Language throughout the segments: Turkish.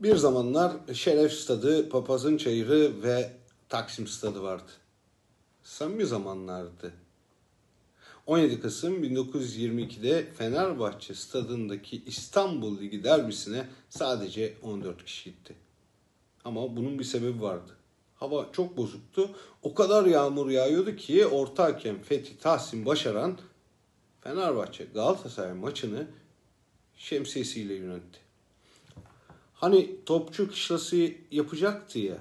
Bir zamanlar Şeref Stadı, Papazın Çayırı ve Taksim Stadı vardı. Samimi zamanlardı. 17 Kasım 1922'de Fenerbahçe stadındaki İstanbul Ligi derbisine sadece 14 kişi gitti. Ama bunun bir sebebi vardı. Hava çok bozuktu. O kadar yağmur yağıyordu ki orta hakem Fethi Tahsin Başaran Fenerbahçe Galatasaray maçını şemsiyesiyle yönetti. Hani topçu kışlası yapacaktı ya.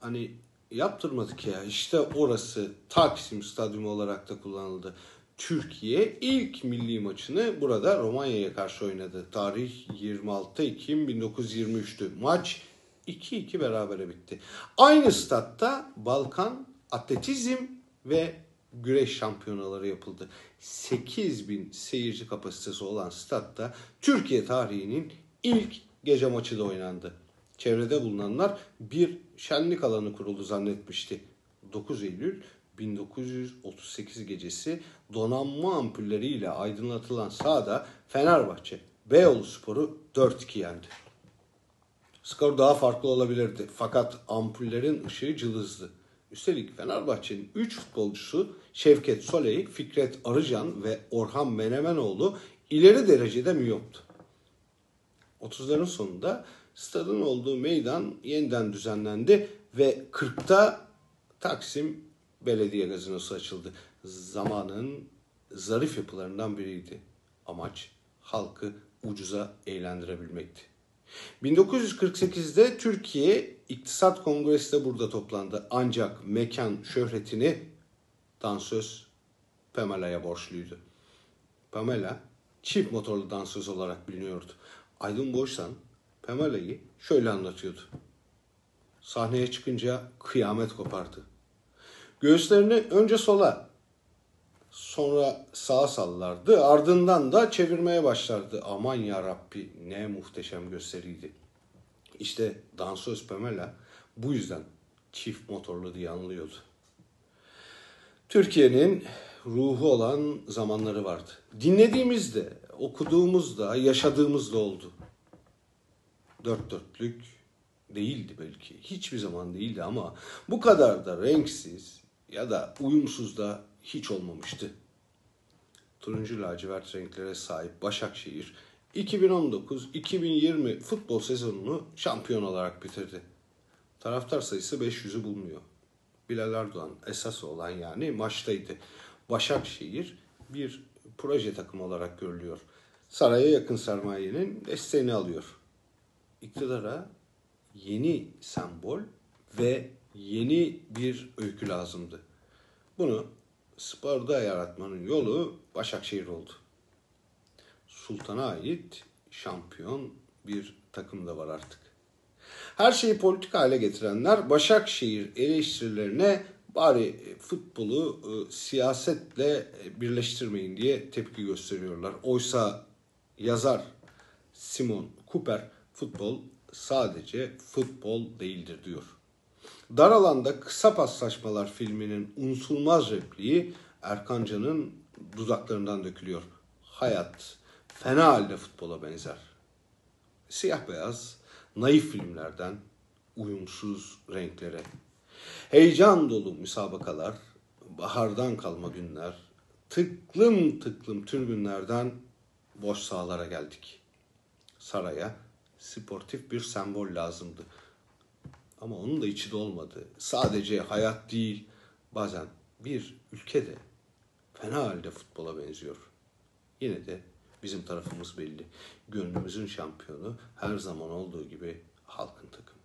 Hani yaptırmadık ya. İşte orası Taksim Stadyumu olarak da kullanıldı. Türkiye ilk milli maçını burada Romanya'ya karşı oynadı. Tarih 26 Ekim 1923'tü. Maç 2-2 berabere bitti. Aynı statta Balkan atletizm ve güreş şampiyonaları yapıldı. 8 bin seyirci kapasitesi olan statta Türkiye tarihinin ilk gece maçı da oynandı. Çevrede bulunanlar bir şenlik alanı kuruldu zannetmişti. 9 Eylül 1938 gecesi donanma ampulleriyle aydınlatılan sahada Fenerbahçe Beyoğlu Sporu 4-2 yendi. Skor daha farklı olabilirdi fakat ampullerin ışığı cılızdı. Üstelik Fenerbahçe'nin 3 futbolcusu Şevket Soley, Fikret Arıcan ve Orhan Menemenoğlu ileri derecede miyoptu. 30'ların sonunda stadın olduğu meydan yeniden düzenlendi ve 40'ta Taksim Belediye Gazinosu açıldı. Zamanın zarif yapılarından biriydi. Amaç halkı ucuza eğlendirebilmekti. 1948'de Türkiye İktisat Kongresi de burada toplandı. Ancak mekan şöhretini dansöz Pamela'ya borçluydu. Pamela çift motorlu dansöz olarak biliniyordu. Aydın Boysan Pamela'yı şöyle anlatıyordu. Sahneye çıkınca kıyamet kopardı. Göğüslerini önce sola, sonra sağa sallardı. Ardından da çevirmeye başlardı. Aman ya Rabbi ne muhteşem gösteriydi. İşte dansöz Pamela bu yüzden çift motorlu diye anlıyordu. Türkiye'nin ruhu olan zamanları vardı. Dinlediğimizde, okuduğumuzda, yaşadığımızda oldu. Dört dörtlük değildi belki. Hiçbir zaman değildi ama bu kadar da renksiz ya da uyumsuz da hiç olmamıştı. Turuncu lacivert renklere sahip Başakşehir 2019-2020 futbol sezonunu şampiyon olarak bitirdi. Taraftar sayısı 500'ü bulmuyor. Bilal Erdoğan esas olan yani maçtaydı. Başakşehir bir proje takımı olarak görülüyor. Saraya yakın sermayenin desteğini alıyor. İktidara yeni sembol ve yeni bir öykü lazımdı. Bunu sporda yaratmanın yolu Başakşehir oldu. Sultan'a ait şampiyon bir takım da var artık. Her şeyi politik hale getirenler Başakşehir eleştirilerine bari futbolu e, siyasetle birleştirmeyin diye tepki gösteriyorlar. Oysa yazar Simon Cooper futbol sadece futbol değildir diyor. Dar alanda kısa paslaşmalar filminin unutulmaz repliği Erkancan'ın dudaklarından dökülüyor. Hayat fena halde futbola benzer. Siyah beyaz, naif filmlerden uyumsuz renklere. Heyecan dolu müsabakalar, bahardan kalma günler, tıklım tıklım türbünlerden boş sahalara geldik. Saraya sportif bir sembol lazımdı. Ama onun da içi dolmadı. Sadece hayat değil, bazen bir ülkede fena halde futbola benziyor. Yine de bizim tarafımız belli. Gönlümüzün şampiyonu her zaman olduğu gibi halkın takımı.